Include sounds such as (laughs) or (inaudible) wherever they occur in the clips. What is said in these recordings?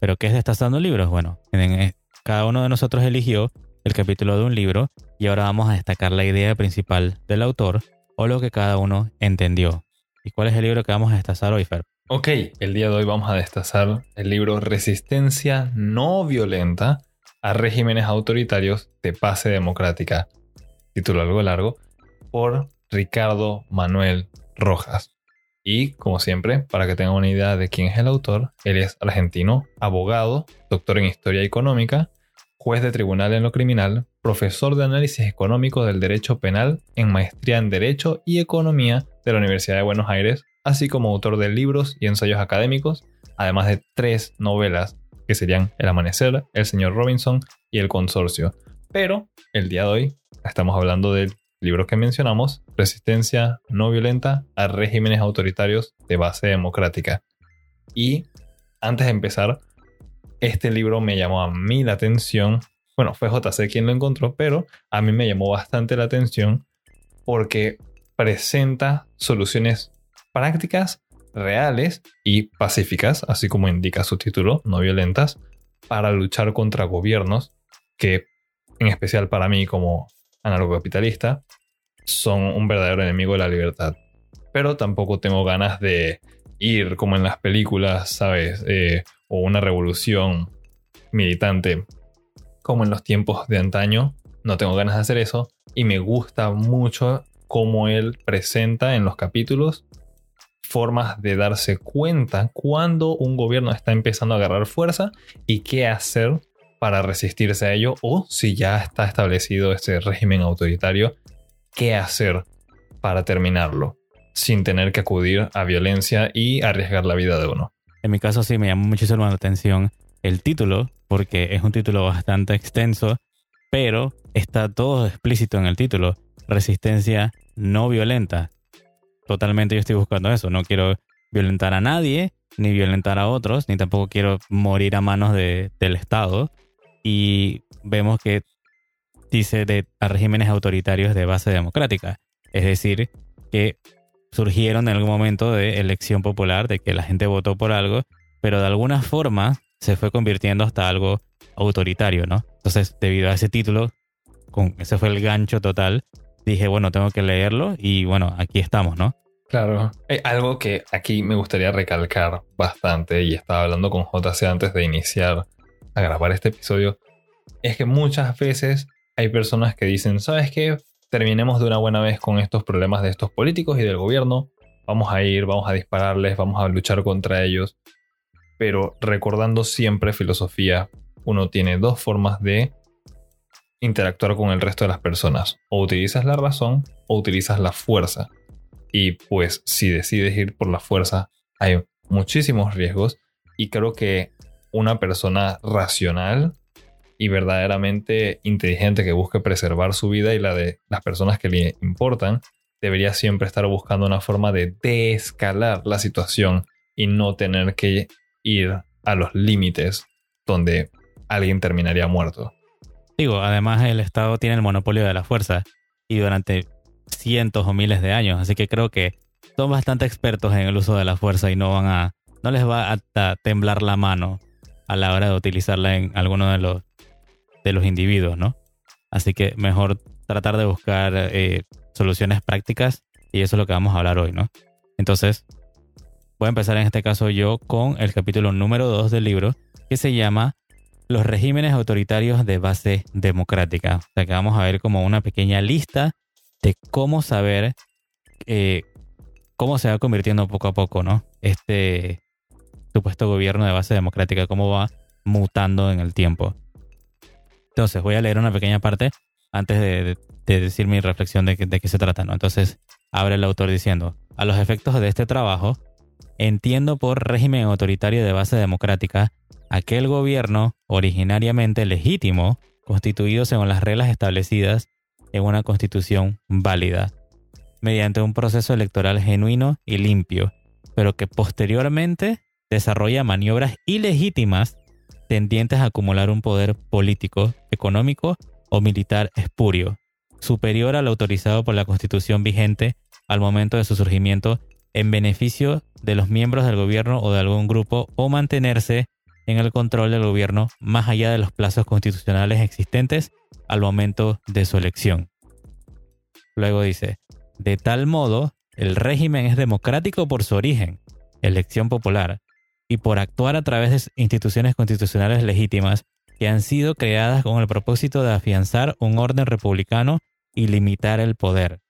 ¿Pero qué es Destazando Libros? Bueno, cada uno de nosotros eligió el capítulo de un libro y ahora vamos a destacar la idea principal del autor o lo que cada uno entendió. ¿Y cuál es el libro que vamos a destazar hoy, Fer? Ok, el día de hoy vamos a destazar el libro Resistencia no violenta a regímenes autoritarios de base democrática, título algo largo, por Ricardo Manuel Rojas. Y, como siempre, para que tengan una idea de quién es el autor, él es argentino, abogado, doctor en historia económica, juez de tribunal en lo criminal, profesor de análisis económico del derecho penal en maestría en Derecho y Economía de la Universidad de Buenos Aires, así como autor de libros y ensayos académicos, además de tres novelas que serían El Amanecer, El Señor Robinson y El Consorcio. Pero el día de hoy estamos hablando del libros que mencionamos, Resistencia no violenta a regímenes autoritarios de base democrática. Y antes de empezar, este libro me llamó a mí la atención. Bueno, fue JC quien lo encontró, pero a mí me llamó bastante la atención porque presenta soluciones prácticas, reales y pacíficas, así como indica su título, no violentas, para luchar contra gobiernos que, en especial para mí como anarcocapitalista, son un verdadero enemigo de la libertad. Pero tampoco tengo ganas de ir como en las películas, ¿sabes? Eh, o una revolución militante como en los tiempos de antaño. No tengo ganas de hacer eso. Y me gusta mucho cómo él presenta en los capítulos formas de darse cuenta cuando un gobierno está empezando a agarrar fuerza y qué hacer para resistirse a ello o si ya está establecido este régimen autoritario, qué hacer para terminarlo sin tener que acudir a violencia y arriesgar la vida de uno. En mi caso sí me llamó muchísimo la atención el título, porque es un título bastante extenso, pero está todo explícito en el título. Resistencia no violenta. Totalmente yo estoy buscando eso. No quiero violentar a nadie, ni violentar a otros, ni tampoco quiero morir a manos del Estado y vemos que dice de a regímenes autoritarios de base democrática, es decir, que surgieron en algún momento de elección popular, de que la gente votó por algo, pero de alguna forma se fue convirtiendo hasta algo autoritario, ¿no? Entonces, debido a ese título, con, ese fue el gancho total, dije, bueno, tengo que leerlo y bueno, aquí estamos, ¿no? Claro, hay algo que aquí me gustaría recalcar bastante y estaba hablando con JC antes de iniciar a grabar este episodio es que muchas veces hay personas que dicen, ¿sabes qué? Terminemos de una buena vez con estos problemas de estos políticos y del gobierno. Vamos a ir, vamos a dispararles, vamos a luchar contra ellos. Pero recordando siempre filosofía, uno tiene dos formas de interactuar con el resto de las personas. O utilizas la razón o utilizas la fuerza. Y pues si decides ir por la fuerza, hay muchísimos riesgos. Y creo que una persona racional y verdaderamente inteligente que busque preservar su vida y la de las personas que le importan, debería siempre estar buscando una forma de descalar la situación y no tener que ir a los límites donde alguien terminaría muerto. Digo, además el Estado tiene el monopolio de la fuerza y durante cientos o miles de años, así que creo que son bastante expertos en el uso de la fuerza y no van a no les va a temblar la mano a la hora de utilizarla en alguno de los, de los individuos, ¿no? Así que mejor tratar de buscar eh, soluciones prácticas y eso es lo que vamos a hablar hoy, ¿no? Entonces, voy a empezar en este caso yo con el capítulo número 2 del libro que se llama Los regímenes autoritarios de base democrática. O sea que vamos a ver como una pequeña lista de cómo saber eh, cómo se va convirtiendo poco a poco, ¿no? Este, supuesto gobierno de base democrática, cómo va mutando en el tiempo. Entonces, voy a leer una pequeña parte antes de, decir mi reflexión de, de qué se trata. ¿no? Entonces, abre el autor diciendo, a los efectos de este trabajo, entiendo por régimen autoritario de base democrática aquel gobierno originariamente legítimo, constituido según las reglas establecidas en una constitución válida, mediante un proceso electoral genuino y limpio, pero que posteriormente desarrolla maniobras ilegítimas tendientes a acumular un poder político, económico o militar espurio, superior al autorizado por la constitución vigente al momento de su surgimiento en beneficio de los miembros del gobierno o de algún grupo o mantenerse en el control del gobierno más allá de los plazos constitucionales existentes al momento de su elección. Luego dice, de tal modo, el régimen es democrático por su origen, elección popular, y por actuar a través de instituciones constitucionales legítimas que han sido creadas con el propósito de afianzar un orden republicano y limitar el poder.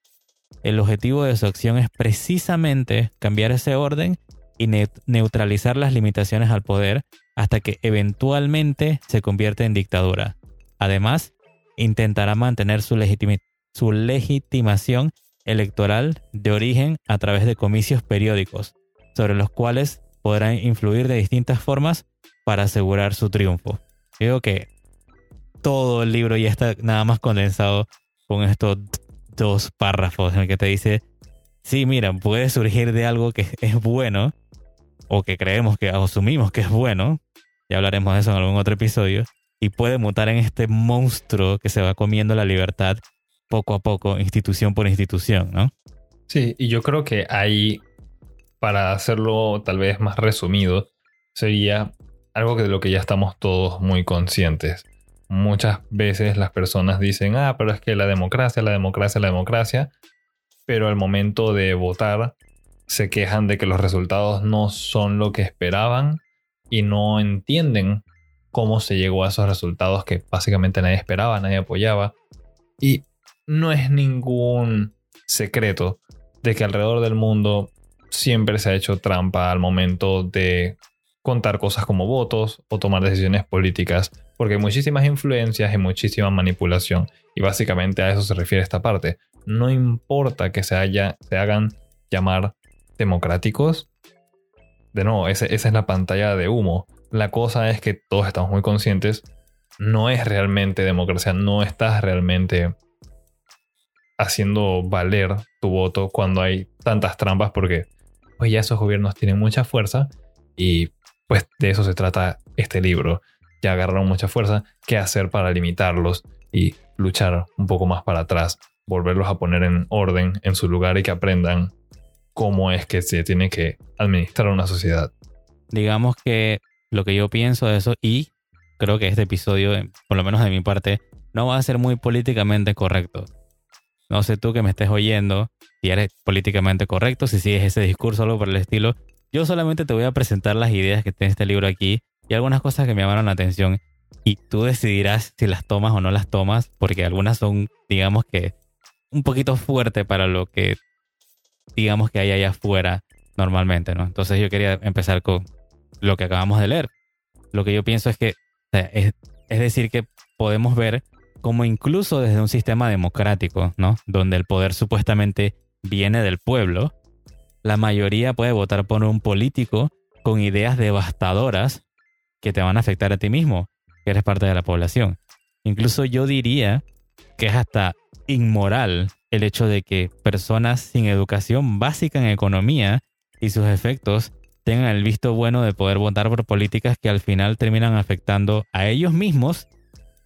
El objetivo de su acción es precisamente cambiar ese orden y neutralizar las limitaciones al poder hasta que eventualmente se convierte en dictadura. Además, intentará mantener su, su legitimación electoral de origen a través de comicios periódicos, sobre los cuales podrán influir de distintas formas para asegurar su triunfo. Creo que todo el libro ya está nada más condensado con estos dos párrafos en el que te dice, sí, mira, puede surgir de algo que es bueno, o que creemos que asumimos que es bueno, ya hablaremos de eso en algún otro episodio, y puede mutar en este monstruo que se va comiendo la libertad poco a poco, institución por institución, ¿no? Sí, y yo creo que hay para hacerlo tal vez más resumido, sería algo de lo que ya estamos todos muy conscientes. Muchas veces las personas dicen, ah, pero es que la democracia, la democracia, la democracia, pero al momento de votar se quejan de que los resultados no son lo que esperaban y no entienden cómo se llegó a esos resultados que básicamente nadie esperaba, nadie apoyaba. Y no es ningún secreto de que alrededor del mundo siempre se ha hecho trampa al momento de contar cosas como votos o tomar decisiones políticas, porque hay muchísimas influencias y muchísima manipulación. Y básicamente a eso se refiere esta parte. No importa que se, haya, se hagan llamar democráticos. De nuevo, esa es la pantalla de humo. La cosa es que todos estamos muy conscientes. No es realmente democracia, no estás realmente haciendo valer tu voto cuando hay tantas trampas porque pues ya esos gobiernos tienen mucha fuerza y pues de eso se trata este libro. Ya agarraron mucha fuerza, ¿qué hacer para limitarlos y luchar un poco más para atrás? Volverlos a poner en orden, en su lugar y que aprendan cómo es que se tiene que administrar una sociedad. Digamos que lo que yo pienso de eso y creo que este episodio, por lo menos de mi parte, no va a ser muy políticamente correcto. No sé tú que me estés oyendo, si eres políticamente correcto, si sigues ese discurso o algo por el estilo. Yo solamente te voy a presentar las ideas que tiene este libro aquí y algunas cosas que me llamaron la atención. Y tú decidirás si las tomas o no las tomas, porque algunas son, digamos que, un poquito fuerte para lo que, digamos que hay allá afuera normalmente, ¿no? Entonces yo quería empezar con lo que acabamos de leer. Lo que yo pienso es que, es, es decir, que podemos ver como incluso desde un sistema democrático, ¿no? Donde el poder supuestamente viene del pueblo, la mayoría puede votar por un político con ideas devastadoras que te van a afectar a ti mismo, que eres parte de la población. Incluso yo diría que es hasta inmoral el hecho de que personas sin educación básica en economía y sus efectos tengan el visto bueno de poder votar por políticas que al final terminan afectando a ellos mismos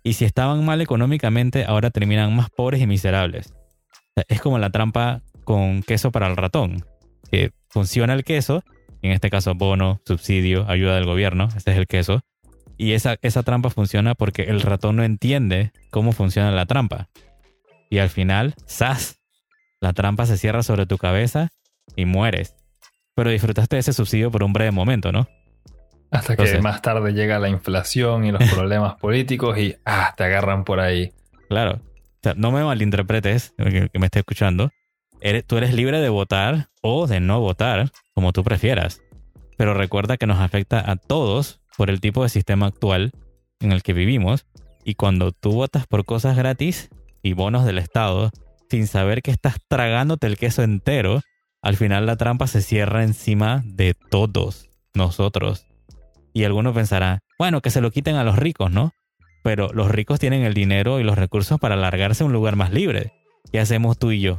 y si estaban mal económicamente, ahora terminan más pobres y miserables. Es como la trampa con queso para el ratón, que funciona el queso, en este caso bono, subsidio, ayuda del gobierno, este es el queso, y esa, esa trampa funciona porque el ratón no entiende cómo funciona la trampa. Y al final, ¡zas! La trampa se cierra sobre tu cabeza y mueres. Pero disfrutaste de ese subsidio por un breve momento, ¿no? Hasta que más tarde llega la inflación y los (laughs) problemas políticos y ah, te agarran por ahí. Claro. O sea, no me malinterpretes, que, me esté escuchando. Tú eres libre de votar o de no votar, como tú prefieras. Pero recuerda que nos afecta a todos por el tipo de sistema actual en el que vivimos. Y cuando tú votas por cosas gratis y bonos del Estado, sin saber que estás tragándote el queso entero, al final la trampa se cierra encima de todos nosotros. Y alguno pensará, bueno, que se lo quiten a los ricos, ¿no? Pero los ricos tienen el dinero y los recursos para largarse a un lugar más libre. ¿Qué hacemos tú y yo?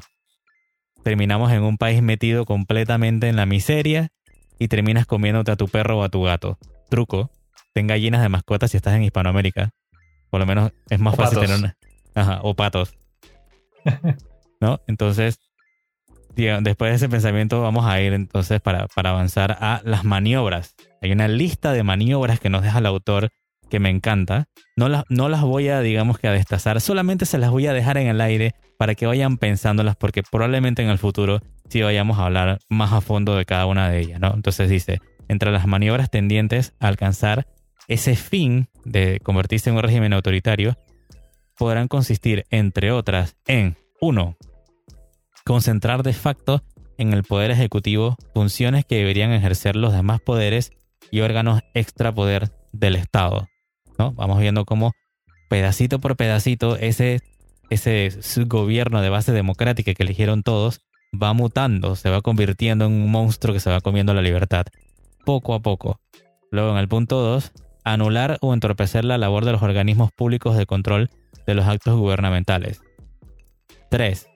Terminamos en un país metido completamente en la miseria y terminas comiéndote a tu perro o a tu gato. Truco, ten gallinas de mascotas si estás en Hispanoamérica. Por lo menos es más fácil tener una. Ajá, o patos. (laughs) ¿No? Entonces, después de ese pensamiento vamos a ir entonces para, para avanzar a las maniobras. Hay una lista de maniobras que nos deja el autor que me encanta. No las, no las voy a, digamos que a destazar, solamente se las voy a dejar en el aire para que vayan pensándolas porque probablemente en el futuro sí vayamos a hablar más a fondo de cada una de ellas, ¿no? Entonces dice, entre las maniobras tendientes a alcanzar ese fin de convertirse en un régimen autoritario, podrán consistir, entre otras, en 1. Concentrar de facto en el poder ejecutivo funciones que deberían ejercer los demás poderes y órganos extrapoder del Estado. Vamos viendo cómo pedacito por pedacito ese, ese gobierno de base democrática que eligieron todos va mutando, se va convirtiendo en un monstruo que se va comiendo la libertad, poco a poco. Luego en el punto 2, anular o entorpecer la labor de los organismos públicos de control de los actos gubernamentales. 3.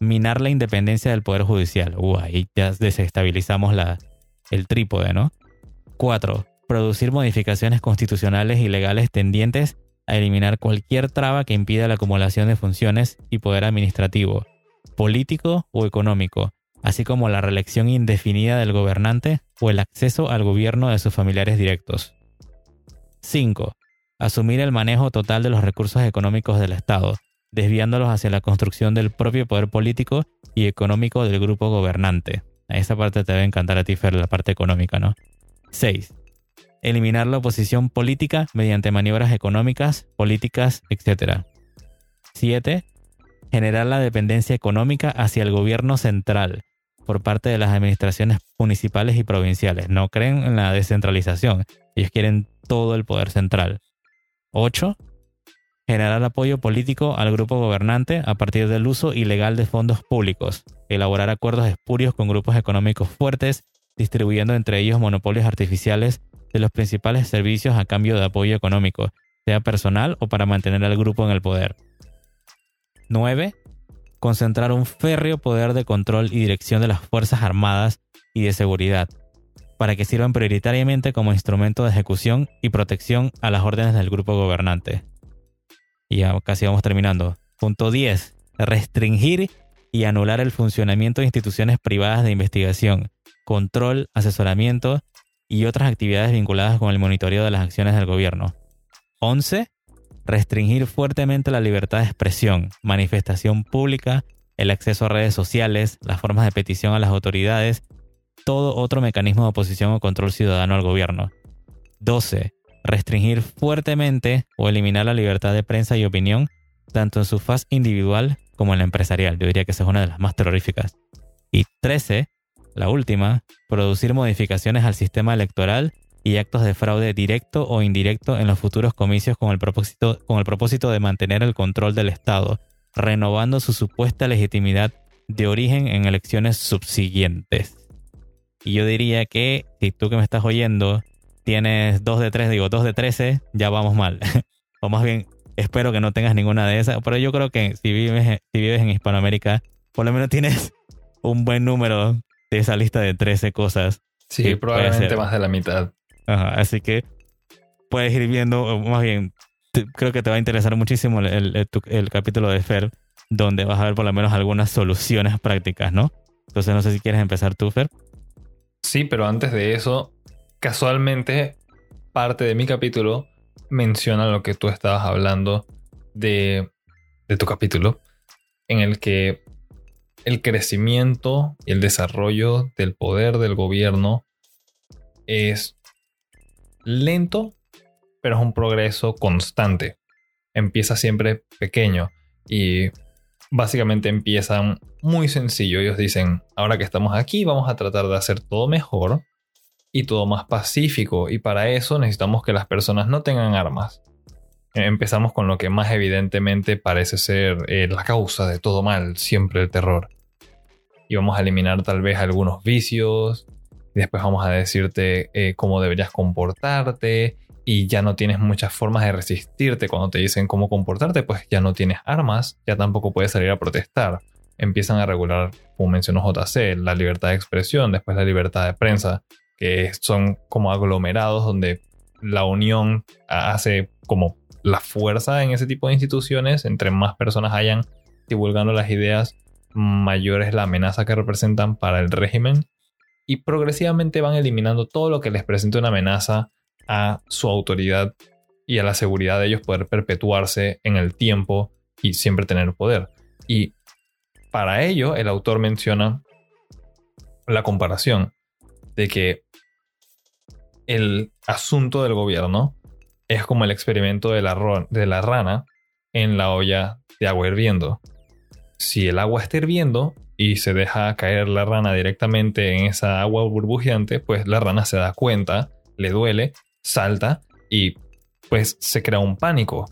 Minar la independencia del Poder Judicial. Uh, ahí ya desestabilizamos la, el trípode, ¿no? 4. Producir modificaciones constitucionales y legales tendientes a eliminar cualquier traba que impida la acumulación de funciones y poder administrativo, político o económico, así como la reelección indefinida del gobernante o el acceso al gobierno de sus familiares directos. 5. Asumir el manejo total de los recursos económicos del Estado, desviándolos hacia la construcción del propio poder político y económico del grupo gobernante. A esa parte te debe encantar a ti, Fer, la parte económica, ¿no? 6. Eliminar la oposición política mediante maniobras económicas, políticas, etc. 7. Generar la dependencia económica hacia el gobierno central por parte de las administraciones municipales y provinciales. No creen en la descentralización. Ellos quieren todo el poder central. 8. Generar apoyo político al grupo gobernante a partir del uso ilegal de fondos públicos. Elaborar acuerdos espurios con grupos económicos fuertes, distribuyendo entre ellos monopolios artificiales de los principales servicios a cambio de apoyo económico, sea personal o para mantener al grupo en el poder. 9. Concentrar un férreo poder de control y dirección de las Fuerzas Armadas y de Seguridad, para que sirvan prioritariamente como instrumento de ejecución y protección a las órdenes del grupo gobernante. Y ya casi vamos terminando. Punto 10. Restringir y anular el funcionamiento de instituciones privadas de investigación, control, asesoramiento y otras actividades vinculadas con el monitoreo de las acciones del gobierno. 11. Restringir fuertemente la libertad de expresión, manifestación pública, el acceso a redes sociales, las formas de petición a las autoridades todo otro mecanismo de oposición o control ciudadano al gobierno. 12. Restringir fuertemente o eliminar la libertad de prensa y opinión, tanto en su faz individual como en la empresarial. Yo diría que esa es una de las más terroríficas. Y 13. La última, producir modificaciones al sistema electoral y actos de fraude directo o indirecto en los futuros comicios con el propósito, con el propósito de mantener el control del Estado, renovando su supuesta legitimidad de origen en elecciones subsiguientes. Y yo diría que si tú que me estás oyendo tienes 2 de 3, digo 2 de 13, ya vamos mal. (laughs) o más bien, espero que no tengas ninguna de esas. Pero yo creo que si vives, si vives en Hispanoamérica, por lo menos tienes un buen número de esa lista de 13 cosas. Sí, probablemente más de la mitad. Ajá, así que puedes ir viendo, más bien, creo que te va a interesar muchísimo el, el capítulo de Fer, donde vas a ver por lo menos algunas soluciones prácticas, ¿no? Entonces no sé si quieres empezar tú, Fer. Sí, pero antes de eso, casualmente, parte de mi capítulo menciona lo que tú estabas hablando de, de tu capítulo, en el que el crecimiento y el desarrollo del poder del gobierno es lento, pero es un progreso constante. Empieza siempre pequeño y básicamente empiezan muy sencillo. Ellos dicen, ahora que estamos aquí, vamos a tratar de hacer todo mejor y todo más pacífico. Y para eso necesitamos que las personas no tengan armas. Empezamos con lo que más evidentemente parece ser eh, la causa de todo mal, siempre el terror. Y vamos a eliminar tal vez algunos vicios. Después vamos a decirte eh, cómo deberías comportarte. y ya no tienes muchas formas de resistirte cuando te dicen cómo comportarte, pues ya no tienes armas, ya tampoco puedes salir a protestar. Empiezan a regular, como mencionó JC, la libertad de expresión, después la libertad de prensa, que son como aglomerados donde la unión hace como la fuerza en ese tipo de instituciones, entre más personas hayan divulgando las ideas, mayor es la amenaza que representan para el régimen y progresivamente van eliminando todo lo que les presente una amenaza a su autoridad y a la seguridad de ellos poder perpetuarse en el tiempo y siempre tener poder. Y para ello el autor menciona la comparación de que el asunto del gobierno es como el experimento de la, rana en la olla de agua hirviendo. Si el agua está hirviendo y se deja caer la rana directamente en esa agua burbujeante, pues la rana se da cuenta, le duele, salta y pues se crea un pánico.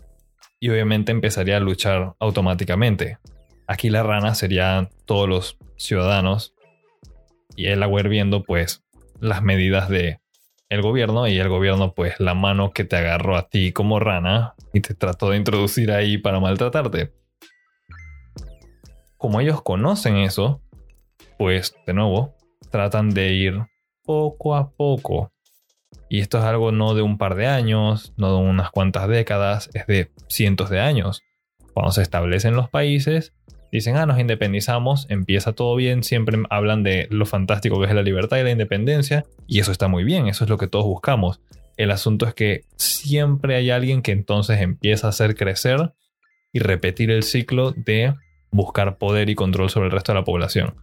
Y obviamente empezaría a luchar automáticamente. Aquí la rana serían todos los ciudadanos y el agua hirviendo pues las medidas de el gobierno y el gobierno pues la mano que te agarró a ti como rana y te trató de introducir ahí para maltratarte. Como ellos conocen eso, pues de nuevo tratan de ir poco a poco. Y esto es algo no de un par de años, no de unas cuantas décadas, es de cientos de años. Cuando se establecen los países, dicen, ah, nos independizamos, empieza todo bien, siempre hablan de lo fantástico que es la libertad y la independencia, y eso está muy bien, eso es lo que todos buscamos. El asunto es que siempre hay alguien que entonces empieza a hacer crecer y repetir el ciclo de buscar poder y control sobre el resto de la población.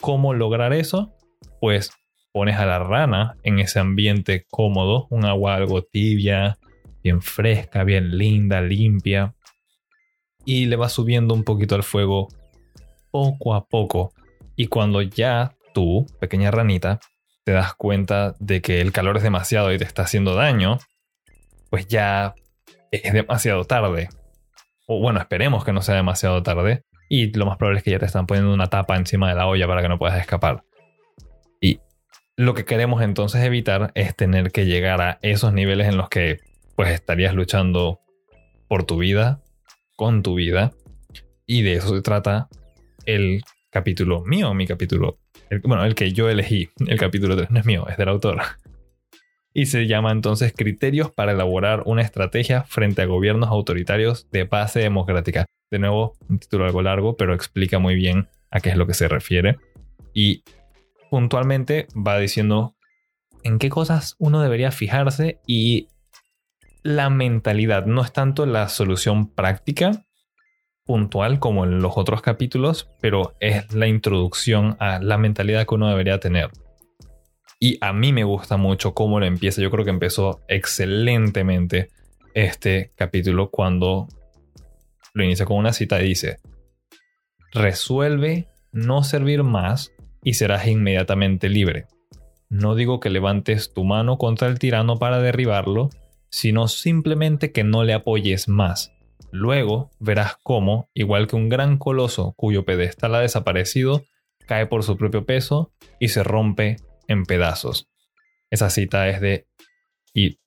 ¿Cómo lograr eso? Pues pones a la rana en ese ambiente cómodo, un agua algo tibia, bien fresca, bien linda, limpia, y le va subiendo un poquito al fuego poco a poco. Y cuando ya tú, pequeña ranita, te das cuenta de que el calor es demasiado y te está haciendo daño, pues ya es demasiado tarde. O bueno, esperemos que no sea demasiado tarde. Y lo más probable es que ya te están poniendo una tapa encima de la olla para que no puedas escapar. Y lo que queremos entonces evitar es tener que llegar a esos niveles en los que pues estarías luchando por tu vida con tu vida. Y de eso se trata el capítulo mío, mi capítulo. bueno, el que yo elegí, el capítulo 3 no es mío, es del autor. Y se llama entonces Criterios para elaborar una estrategia frente a gobiernos autoritarios de base democrática. De nuevo, un título algo largo, pero explica muy bien a qué es lo que se refiere. Y puntualmente va diciendo en qué cosas uno debería fijarse y la mentalidad, no es tanto la solución práctica puntual como en los otros capítulos, pero es la introducción a la mentalidad que uno debería tener. Y a mí me gusta mucho cómo lo empieza. Yo creo que empezó excelentemente este capítulo cuando lo inicia con una cita y dice, resuelve no servir más y serás inmediatamente libre. No digo que levantes tu mano contra el tirano para derribarlo, sino simplemente que no le apoyes más. Luego verás cómo, igual que un gran coloso cuyo pedestal ha desaparecido, cae por su propio peso y se rompe en pedazos. Esa cita es de... Y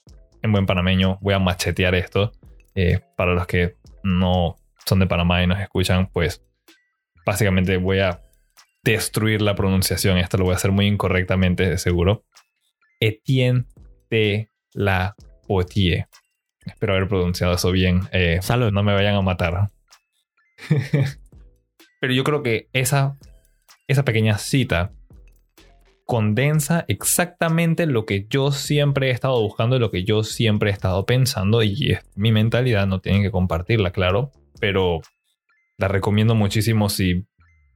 en buen panameño voy a machetear esto. Eh, para los que no son de Panamá y nos escuchan, pues básicamente voy a destruir la pronunciación. Esto lo voy a hacer muy incorrectamente, seguro. Etienne de la Espero haber pronunciado eso bien. Eh, Salud. No me vayan a matar. (laughs) Pero yo creo que esa, esa pequeña cita condensa exactamente lo que yo siempre he estado buscando y lo que yo siempre he estado pensando y es mi mentalidad, no tienen que compartirla, claro, pero la recomiendo muchísimo si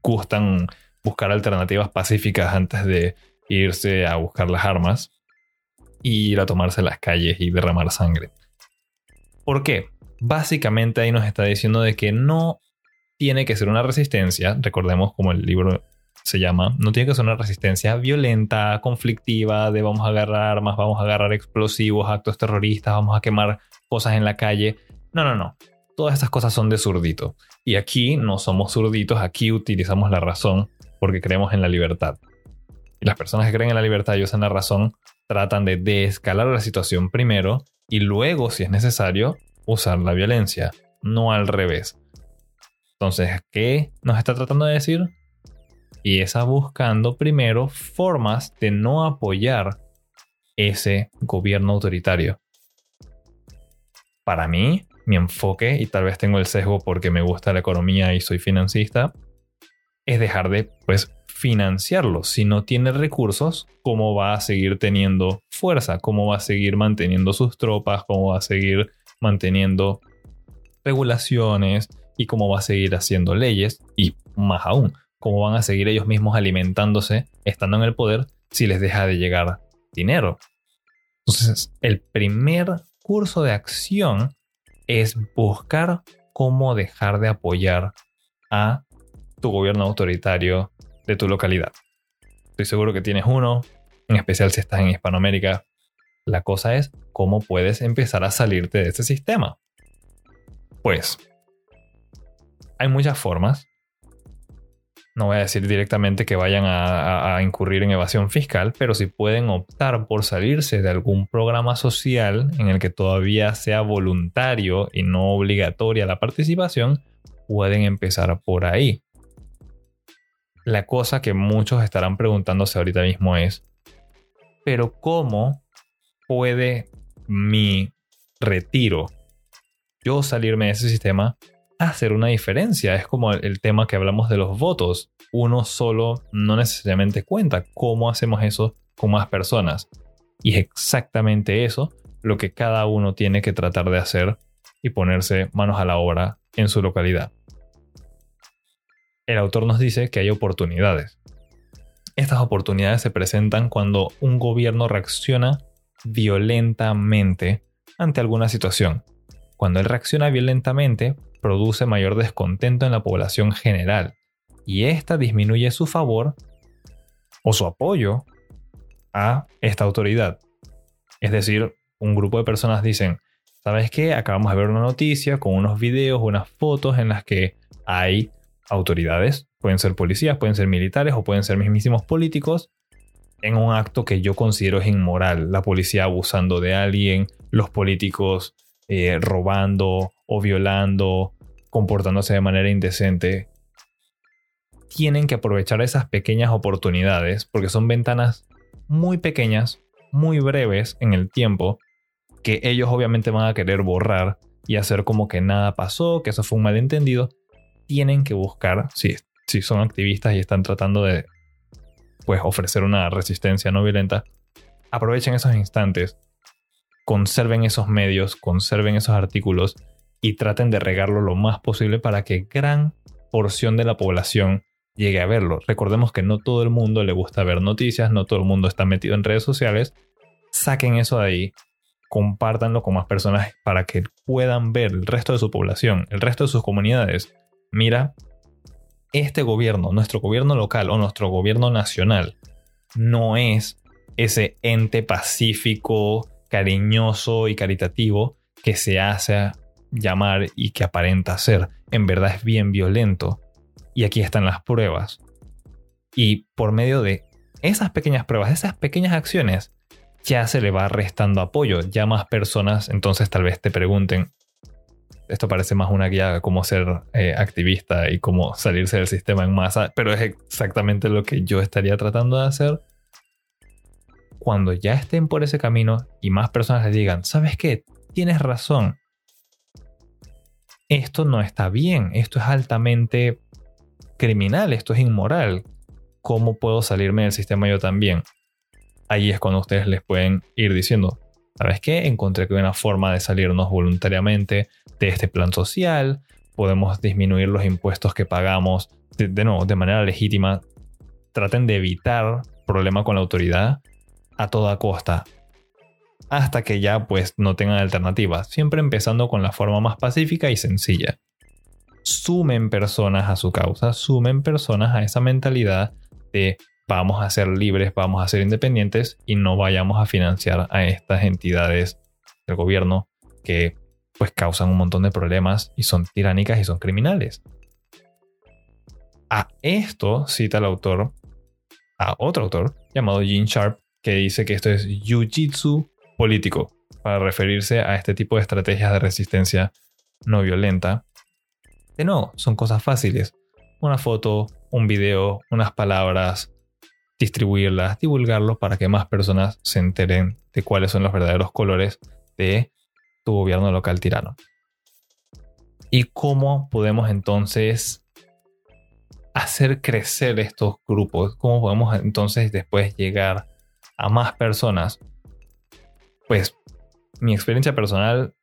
gustan buscar alternativas pacíficas antes de irse a buscar las armas y ir a tomarse las calles y derramar sangre. ¿Por qué? Básicamente ahí nos está diciendo de que no tiene que ser una resistencia, recordemos como el libro se llama, no tiene que ser una resistencia violenta, conflictiva, de vamos a agarrar armas, vamos a agarrar explosivos, actos terroristas, vamos a quemar cosas en la calle. No, no, no. Todas estas cosas son de zurdito. Y aquí no somos zurditos, aquí utilizamos la razón porque creemos en la libertad. Y las personas que creen en la libertad y usan la razón tratan de desescalar la situación primero y luego, si es necesario, usar la violencia, no al revés. Entonces, ¿qué nos está tratando de decir? Y está buscando primero formas de no apoyar ese gobierno autoritario. Para mí, mi enfoque, y tal vez tengo el sesgo porque me gusta la economía y soy financista, es dejar de pues financiarlo. Si no tiene recursos, ¿cómo va a seguir teniendo fuerza? ¿Cómo va a seguir manteniendo sus tropas? ¿Cómo va a seguir manteniendo regulaciones? ¿Y cómo va a seguir haciendo leyes? Y más aún, ¿cómo van a seguir ellos mismos alimentándose estando en el poder si les deja de llegar dinero? Entonces, el primer curso de acción es buscar cómo dejar de apoyar a tu gobierno autoritario de tu localidad. Estoy seguro que tienes uno, en especial si estás en Hispanoamérica. La cosa es cómo puedes empezar a salirte de ese sistema. Pues, hay muchas formas. No voy a decir directamente que vayan a, incurrir en evasión fiscal, pero si pueden optar por salirse de algún programa social en el que todavía sea voluntario y no obligatoria la participación, pueden empezar por ahí. La cosa que muchos estarán preguntándose ahorita mismo es, pero ¿cómo puede mi retiro, yo salirme de ese sistema, hacer una diferencia? Es como el, tema que hablamos de los votos. Uno solo no necesariamente cuenta. ¿Cómo hacemos eso con más personas? Y es exactamente eso lo que cada uno tiene que tratar de hacer y ponerse manos a la obra en su localidad el autor nos dice que hay oportunidades. Estas oportunidades se presentan cuando un gobierno reacciona violentamente ante alguna situación. Cuando él reacciona violentamente, produce mayor descontento en la población general y esta disminuye su favor o su apoyo a esta autoridad. Es decir, un grupo de personas dicen, ¿sabes qué? Acabamos de ver una noticia con unos videos, unas fotos en las que hay autoridades, pueden ser policías, pueden ser militares o pueden ser mismísimos políticos, en un acto que yo considero es inmoral. La policía abusando de alguien, los políticos eh, robando o violando, comportándose de manera indecente. Tienen que aprovechar esas pequeñas oportunidades porque son ventanas muy pequeñas, muy breves en el tiempo, que ellos obviamente van a querer borrar y hacer como que nada pasó, que eso fue un malentendido, tienen que buscar, si, si son activistas y están tratando de pues, ofrecer una resistencia no violenta, aprovechen esos instantes, conserven esos medios, conserven esos artículos y traten de regarlo lo más posible para que gran porción de la población llegue a verlo. Recordemos que no todo el mundo le gusta ver noticias, no todo el mundo está metido en redes sociales. Saquen eso de ahí, compártanlo con más personas para que puedan ver el resto de su población, el resto de sus comunidades, mira, este gobierno, nuestro gobierno local o nuestro gobierno nacional, no es ese ente pacífico, cariñoso y caritativo que se hace llamar y que aparenta ser. En verdad es bien violento. Y aquí están las pruebas. Y por medio de esas pequeñas pruebas, esas pequeñas acciones, ya se le va restando apoyo. Ya más personas entonces tal vez te pregunten, esto parece más una guía como ser eh, activista y cómo salirse del sistema en masa, pero es exactamente lo que yo estaría tratando de hacer. Cuando ya estén por ese camino y más personas les digan, ¿sabes qué? Tienes razón. Esto no está bien, esto es altamente criminal, esto es inmoral. ¿Cómo puedo salirme del sistema yo también? Ahí es cuando ustedes les pueden ir diciendo, ¿sabes qué? Encontré que hay una forma de salirnos voluntariamente de este plan social, podemos disminuir los impuestos que pagamos de, nuevo, de manera legítima. Traten de evitar problema con la autoridad a toda costa hasta que ya pues no tengan alternativas, siempre empezando con la forma más pacífica y sencilla. Sumen personas a su causa, sumen personas a esa mentalidad de vamos a ser libres, vamos a ser independientes y no vayamos a financiar a estas entidades del gobierno que pues causan un montón de problemas y son tiránicas y son criminales. A esto cita el autor, a otro autor llamado Gene Sharp, que dice que esto es jiu-jitsu político. para referirse a este tipo de estrategias de resistencia no violenta. De nuevo, son cosas fáciles. Una foto, un video, unas palabras, distribuirlas, divulgarlos para que más personas se enteren de cuáles son los verdaderos colores de tu gobierno local tirano. ¿Y cómo podemos entonces hacer crecer estos grupos? ¿Cómo podemos entonces después llegar a más personas? Pues mi experiencia personal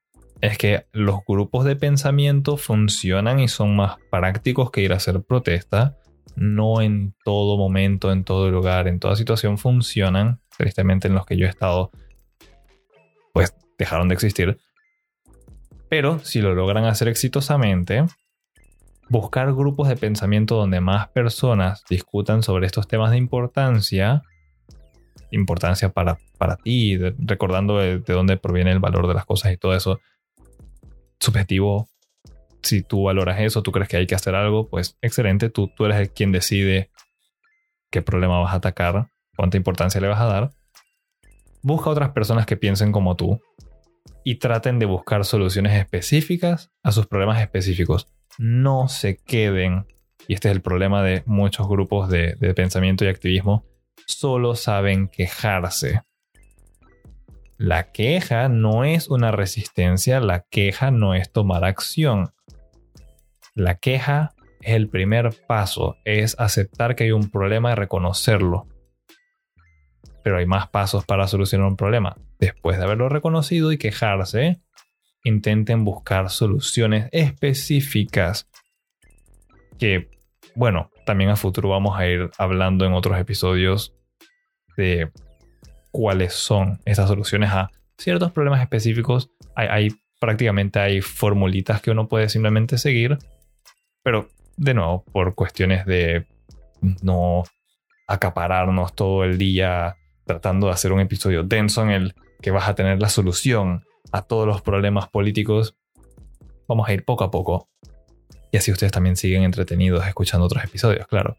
es que los grupos de pensamiento funcionan y son más prácticos que ir a hacer protesta. No en todo momento, en todo lugar, en toda situación funcionan. Tristemente en los que yo he estado, pues dejaron de existir. Pero si lo logran hacer exitosamente, buscar grupos de pensamiento donde más personas discutan sobre estos temas de importancia, importancia para, para ti, recordando de, dónde proviene el valor de las cosas y todo eso, subjetivo, si tú valoras eso, tú crees que hay que hacer algo, pues excelente, tú, tú eres quien decide qué problema vas a atacar, cuánta importancia le vas a dar. Busca otras personas que piensen como tú, y traten de buscar soluciones específicas a sus problemas específicos. No se queden, y este es el problema de muchos grupos de, pensamiento y activismo, solo saben quejarse. La queja no es una resistencia, la queja no es tomar acción. La queja es el primer paso, es aceptar que hay un problema y reconocerlo. Pero hay más pasos para solucionar un problema después de haberlo reconocido y quejarse, intenten buscar soluciones específicas que, bueno, también a futuro vamos a ir hablando en otros episodios de cuáles son esas soluciones a ciertos problemas específicos. Hay, prácticamente hay formulitas que uno puede simplemente seguir, pero de nuevo, por cuestiones de no acapararnos todo el día tratando de hacer un episodio denso en el que vas a tener la solución a todos los problemas políticos, vamos a ir poco a poco. Y así ustedes también siguen entretenidos escuchando otros episodios, claro.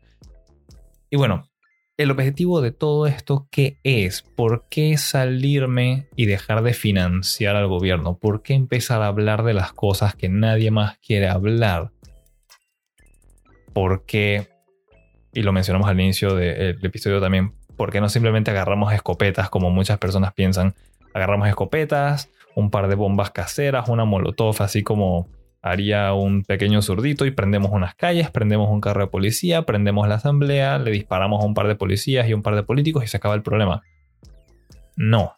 Y bueno, el objetivo de todo esto, ¿qué es? ¿Por qué salirme y dejar de financiar al gobierno? ¿Por qué empezar a hablar de las cosas que nadie más quiere hablar? ¿Por qué? Y lo mencionamos al inicio del episodio también. ¿Por qué no simplemente agarramos escopetas como muchas personas piensan agarramos escopetas, un par de bombas caseras, una molotov, así como haría un pequeño zurdito y prendemos unas calles, prendemos un carro de policía, prendemos la asamblea, le disparamos a un par de policías y un par de políticos y se acaba el problema. No.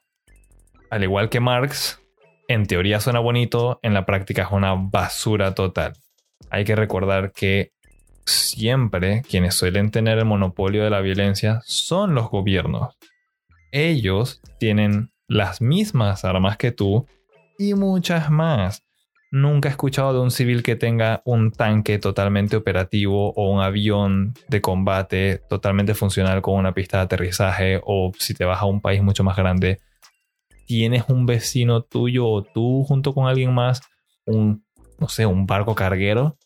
Al igual que Marx, en teoría suena bonito, en la práctica es una basura total. Hay que recordar que siempre quienes suelen tener el monopolio de la violencia son los gobiernos. Ellos tienen las mismas armas que tú y muchas más. Nunca he escuchado de un civil que tenga un tanque totalmente operativo o un avión de combate totalmente funcional con una pista de aterrizaje o si te vas a un país mucho más grande, tienes un vecino tuyo o tú junto con alguien más, un, no sé, un barco carguero,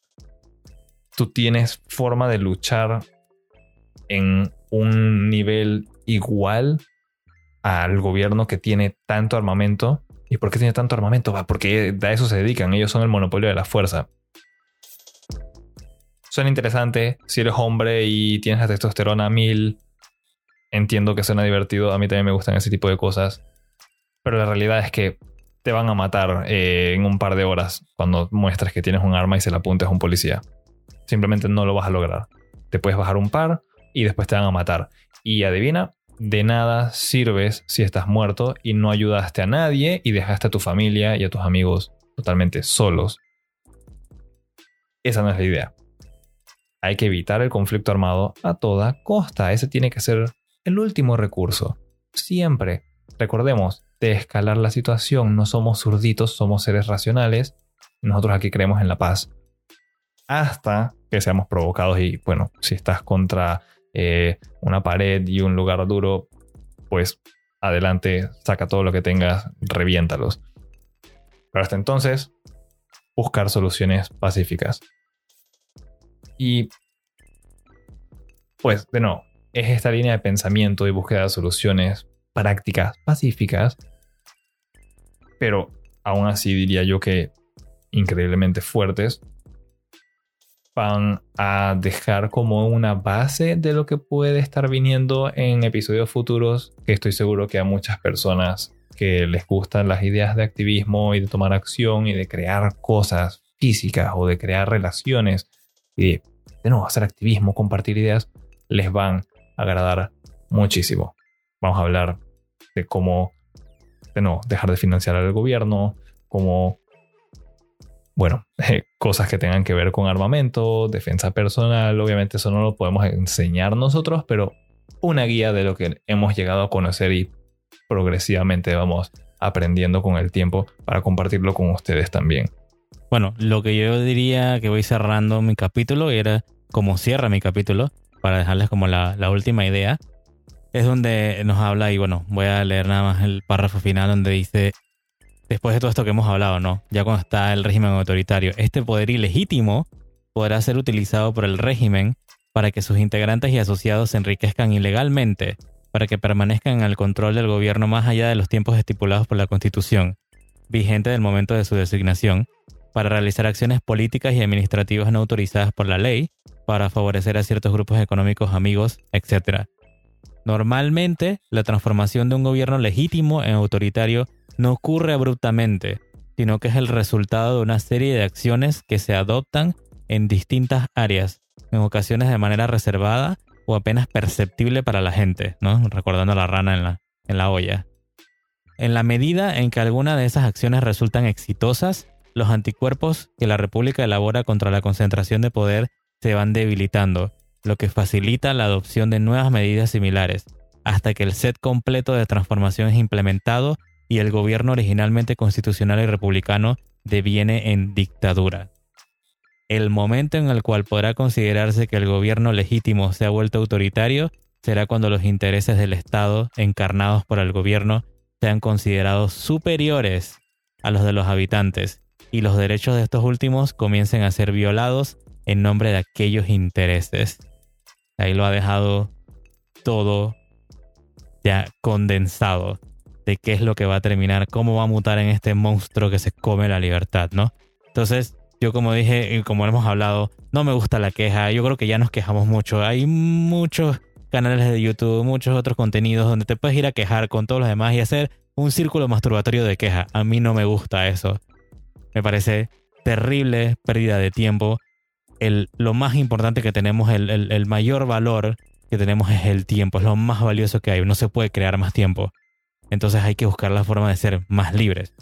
tú tienes forma de luchar en un nivel igual al gobierno que tiene tanto armamento. ¿Y por qué tiene tanto armamento? Porque a eso se dedican, ellos son el monopolio de la fuerza. Suena interesante, si eres hombre y tienes la testosterona a mil, entiendo que suena divertido, a mí también me gustan ese tipo de cosas, pero la realidad es que te van a matar eh, en un par de horas cuando muestras que tienes un arma y se la apuntes a un policía. Simplemente no lo vas a lograr. Te puedes bajar un par y después te van a matar. Y adivina, de nada sirves si estás muerto y no ayudaste a nadie y dejaste a tu familia y a tus amigos totalmente solos. Esa no es la idea. Hay que evitar el conflicto armado a toda costa. Ese tiene que ser el último recurso. Siempre. Recordemos, de escalar la situación no somos zurditos, somos seres racionales. Nosotros aquí creemos en la paz. Hasta que seamos provocados y, bueno, si estás contra eh, una pared y un lugar duro, pues adelante, saca todo lo que tengas, reviéntalos. Pero hasta entonces, buscar soluciones pacíficas. Y, pues, de nuevo, es esta línea de pensamiento y búsqueda de soluciones prácticas, pacíficas, pero aún así diría yo que increíblemente fuertes, van a dejar como una base de lo que puede estar viniendo en episodios futuros, que estoy seguro que a muchas personas que les gustan las ideas de activismo y de tomar acción y de crear cosas físicas o de crear relaciones y de, de nuevo hacer activismo, compartir ideas, les van a agradar muchísimo. Vamos a hablar de cómo de no dejar de financiar al gobierno, cómo bueno, eh, cosas que tengan que ver con armamento, defensa personal, obviamente eso no lo podemos enseñar nosotros, pero una guía de lo que hemos llegado a conocer y progresivamente vamos aprendiendo con el tiempo para compartirlo con ustedes también. Bueno, lo que yo diría que voy cerrando mi capítulo era como cierra mi capítulo, para dejarles como la, la última idea, es donde nos habla y bueno, voy a leer nada más el párrafo final donde dice después de todo esto que hemos hablado, ¿no? Ya cuando está el régimen autoritario, este poder ilegítimo podrá ser utilizado por el régimen para que sus integrantes y asociados se enriquezcan ilegalmente, para que permanezcan al control del gobierno más allá de los tiempos estipulados por la Constitución, vigente del momento de su designación, para realizar acciones políticas y administrativas no autorizadas por la ley, para favorecer a ciertos grupos económicos amigos, etc. Normalmente, la transformación de un gobierno legítimo en autoritario no ocurre abruptamente, sino que es el resultado de una serie de acciones que se adoptan en distintas áreas, en ocasiones de manera reservada o apenas perceptible para la gente, ¿no? Recordando a la rana en la, en la olla. En la medida en que alguna de esas acciones resultan exitosas, los anticuerpos que la República elabora contra la concentración de poder se van debilitando, lo que facilita la adopción de nuevas medidas similares, hasta que el set completo de transformación es implementado y el gobierno originalmente constitucional y republicano deviene en dictadura. El momento en el cual podrá considerarse que el gobierno legítimo se ha vuelto autoritario será cuando los intereses del Estado, encarnados por el gobierno, sean considerados superiores a los de los habitantes y los derechos de estos últimos comiencen a ser violados en nombre de aquellos intereses. Ahí lo ha dejado todo ya condensado de qué es lo que va a terminar, cómo va a mutar en este monstruo que se come la libertad, ¿no? Entonces, yo como dije y como hemos hablado, no me gusta la queja, yo creo que ya nos quejamos mucho, hay muchos canales de YouTube, muchos otros contenidos donde te puedes ir a quejar con todos los demás y hacer un círculo masturbatorio de queja. A mí no me gusta eso. Me parece terrible pérdida de tiempo. El, lo más importante que tenemos, el, el mayor valor que tenemos es el tiempo, es lo más valioso que hay. No se puede crear más tiempo. Entonces hay que buscar la forma de ser más libres.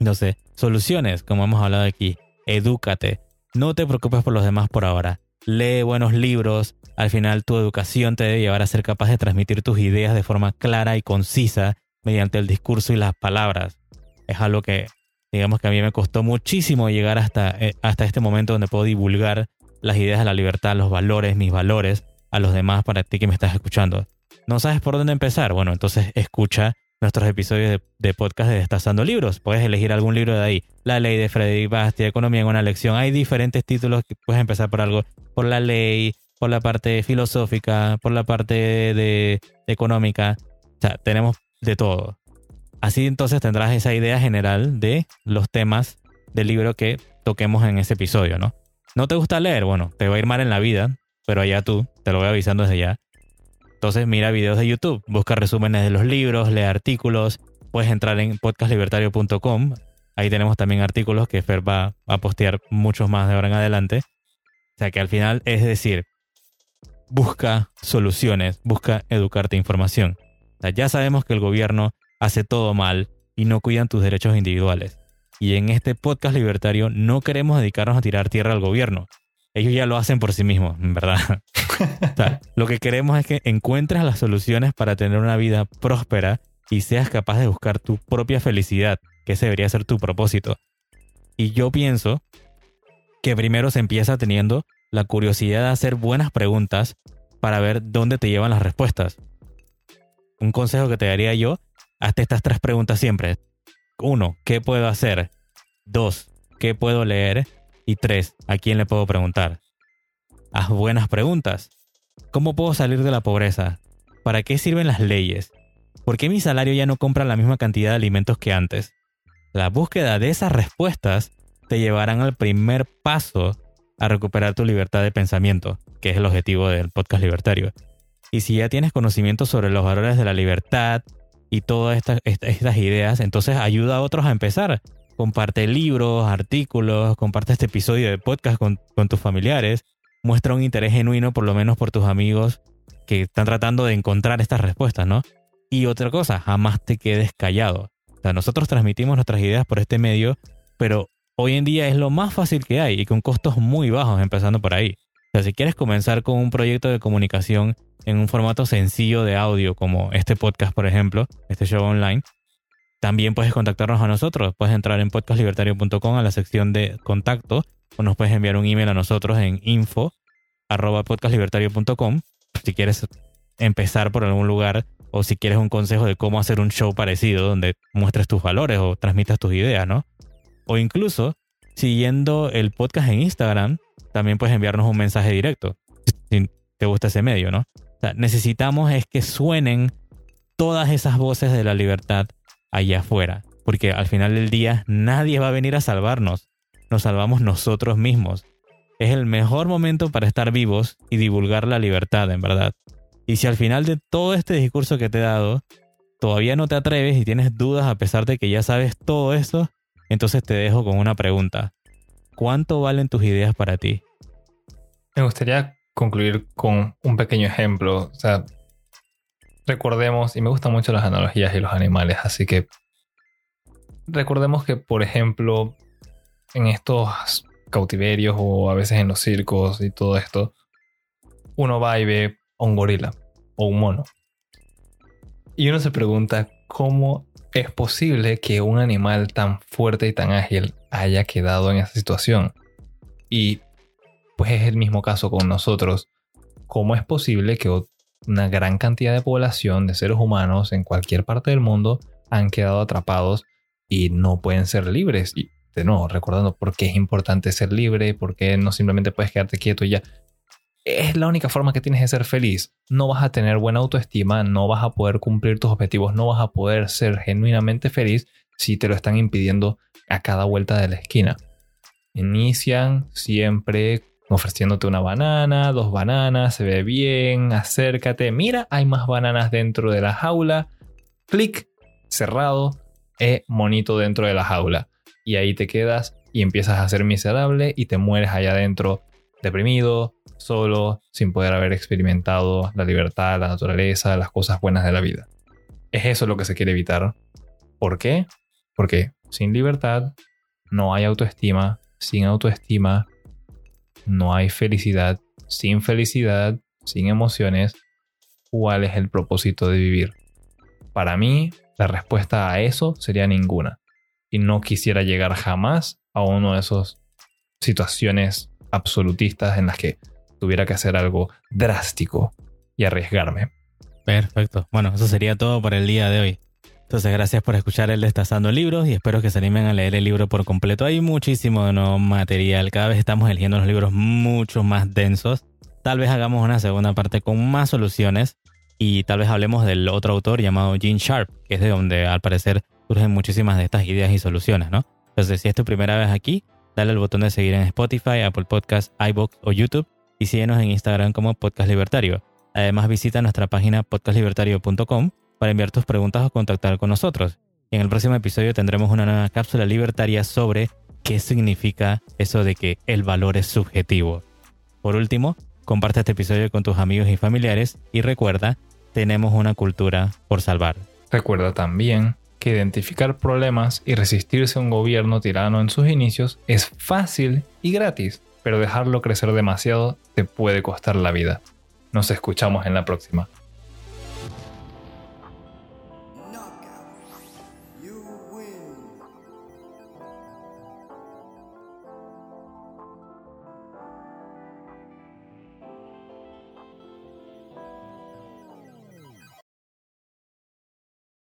Entonces, soluciones, como hemos hablado aquí, edúcate. No te preocupes por los demás por ahora. Lee buenos libros. Al final tu educación te debe llevar a ser capaz de transmitir tus ideas de forma clara y concisa mediante el discurso y las palabras. Es algo que, digamos que a mí me costó muchísimo llegar hasta, eh, hasta este momento donde puedo divulgar las ideas de la libertad, los valores, mis valores a los demás para ti que me estás escuchando. ¿No sabes por dónde empezar? Bueno, entonces escucha nuestros episodios de, podcast de Destazando Libros. Puedes elegir algún libro de ahí. La ley de Frederick Bastia, Economía en una lección. Hay diferentes títulos que puedes empezar por algo. Por la ley, por la parte filosófica, por la parte de, económica. O sea, tenemos de todo. Así entonces tendrás esa idea general de los temas del libro que toquemos en ese episodio, ¿no? ¿No te gusta leer? Bueno, te va a ir mal en la vida, pero allá tú, te lo voy avisando desde ya. Entonces mira videos de YouTube, busca resúmenes de los libros, lee artículos, puedes entrar en podcastlibertario.com, ahí tenemos también artículos que Fer va a postear muchos más de ahora en adelante. O sea que al final es decir, busca soluciones, busca educarte información. Ya sabemos que el gobierno hace todo mal y no cuidan tus derechos individuales. Y en este podcast libertario no queremos dedicarnos a tirar tierra al gobierno, ellos ya lo hacen por sí mismos, en verdad. (laughs) lo que queremos es que encuentres las soluciones para tener una vida próspera y seas capaz de buscar tu propia felicidad, que ese debería ser tu propósito. Y yo pienso que primero se empieza teniendo la curiosidad de hacer buenas preguntas para ver dónde te llevan las respuestas. Un consejo que te daría yo, hazte estas tres preguntas siempre. Uno, ¿qué puedo hacer? Dos, ¿qué puedo leer? Y tres, ¿a quién le puedo preguntar? Haz buenas preguntas. ¿Cómo puedo salir de la pobreza? ¿Para qué sirven las leyes? ¿Por qué mi salario ya no compra la misma cantidad de alimentos que antes? la búsqueda de esas respuestas te llevarán al primer paso a recuperar tu libertad de pensamiento, que es el objetivo del podcast libertario. Y si ya tienes conocimiento sobre los valores de la libertad y todas estas, estas ideas, entonces ayuda a otros a empezar. Comparte libros, artículos, comparte este episodio de podcast con, con tus familiares. Muestra un interés genuino, por lo menos por tus amigos que están tratando de encontrar estas respuestas, ¿no? Y otra cosa, jamás te quedes callado. O sea, nosotros transmitimos nuestras ideas por este medio, pero hoy en día es lo más fácil que hay y con costos muy bajos, empezando por ahí. Si quieres comenzar con un proyecto de comunicación en un formato sencillo de audio, como este podcast, por ejemplo, este show online, también puedes contactarnos a nosotros. Puedes entrar en podcastlibertario.com a la sección de contacto o nos puedes enviar un email a nosotros en info podcastlibertario.com si quieres empezar por algún lugar o si quieres un consejo de cómo hacer un show parecido donde muestres tus valores o transmitas tus ideas, ¿no? O incluso siguiendo el podcast en Instagram, también puedes enviarnos un mensaje directo si te gusta ese medio, ¿no? O sea, necesitamos es que suenen todas esas voces de la libertad allá afuera, porque al final del día nadie va a venir a salvarnos, nos salvamos nosotros mismos. Es el mejor momento para estar vivos y divulgar la libertad, en verdad. Y si al final de todo este discurso que te he dado, todavía no te atreves y tienes dudas a pesar de que ya sabes todo esto, entonces te dejo con una pregunta. ¿Cuánto valen tus ideas para ti? Me gustaría concluir con un pequeño ejemplo. O sea, recordemos, y me gustan mucho las analogías y los animales, así que recordemos que, por ejemplo, en estos cautiverios o a veces en los circos y todo esto, uno va y ve a un gorila o un mono. Y uno se pregunta cómo es posible que un animal tan fuerte y tan ágil haya quedado en esa situación. Y pues es el mismo caso con nosotros. ¿Cómo es posible que una gran cantidad de población de seres humanos en cualquier parte del mundo han quedado atrapados y no pueden ser libres? Y de nuevo, recordando por qué es importante ser libre, por qué no simplemente puedes quedarte quieto y ya. Es la única forma que tienes de ser feliz. No vas a tener buena autoestima, no vas a poder cumplir tus objetivos, no vas a poder ser genuinamente feliz si te lo están impidiendo a cada vuelta de la esquina. Inician siempre ofreciéndote una banana, dos bananas, se ve bien, acércate, mira, hay más bananas dentro de la jaula, clic, cerrado, e monito dentro de la jaula. Y ahí te quedas y empiezas a ser miserable y te mueres allá adentro, deprimido, solo, sin poder haber experimentado la libertad, la naturaleza, las cosas buenas de la vida. Es eso lo que se quiere evitar. ¿Por qué? Porque sin libertad no hay autoestima, sin autoestima no hay felicidad. Sin felicidad, sin emociones, ¿cuál es el propósito de vivir? Para mí, la respuesta a eso sería ninguna. Y no quisiera llegar jamás a una de esas situaciones absolutistas en las que tuviera que hacer algo drástico y arriesgarme. Perfecto. Bueno, eso sería todo por el día de hoy. Entonces, gracias por escuchar el Destazando Libros y espero que se animen a leer el libro por completo. Hay muchísimo nuevo material. Cada vez estamos eligiendo los libros mucho más densos. Tal vez hagamos una segunda parte con más soluciones y tal vez hablemos del otro autor llamado Gene Sharp, que es de donde al parecer surgen muchísimas de estas ideas y soluciones, ¿no? Entonces, si es tu primera vez aquí, dale al botón de seguir en Spotify, Apple Podcasts, iBox o YouTube y síguenos en Instagram como Podcast Libertario. Además, visita nuestra página podcastlibertario.com para enviar tus preguntas o contactar con nosotros. En el próximo episodio tendremos una nueva cápsula libertaria sobre qué significa eso de que el valor es subjetivo. Por último, comparte este episodio con tus amigos y familiares y recuerda, tenemos una cultura por salvar. Recuerda también que identificar problemas y resistirse a un gobierno tirano en sus inicios es fácil y gratis, pero dejarlo crecer demasiado te puede costar la vida. Nos escuchamos en la próxima.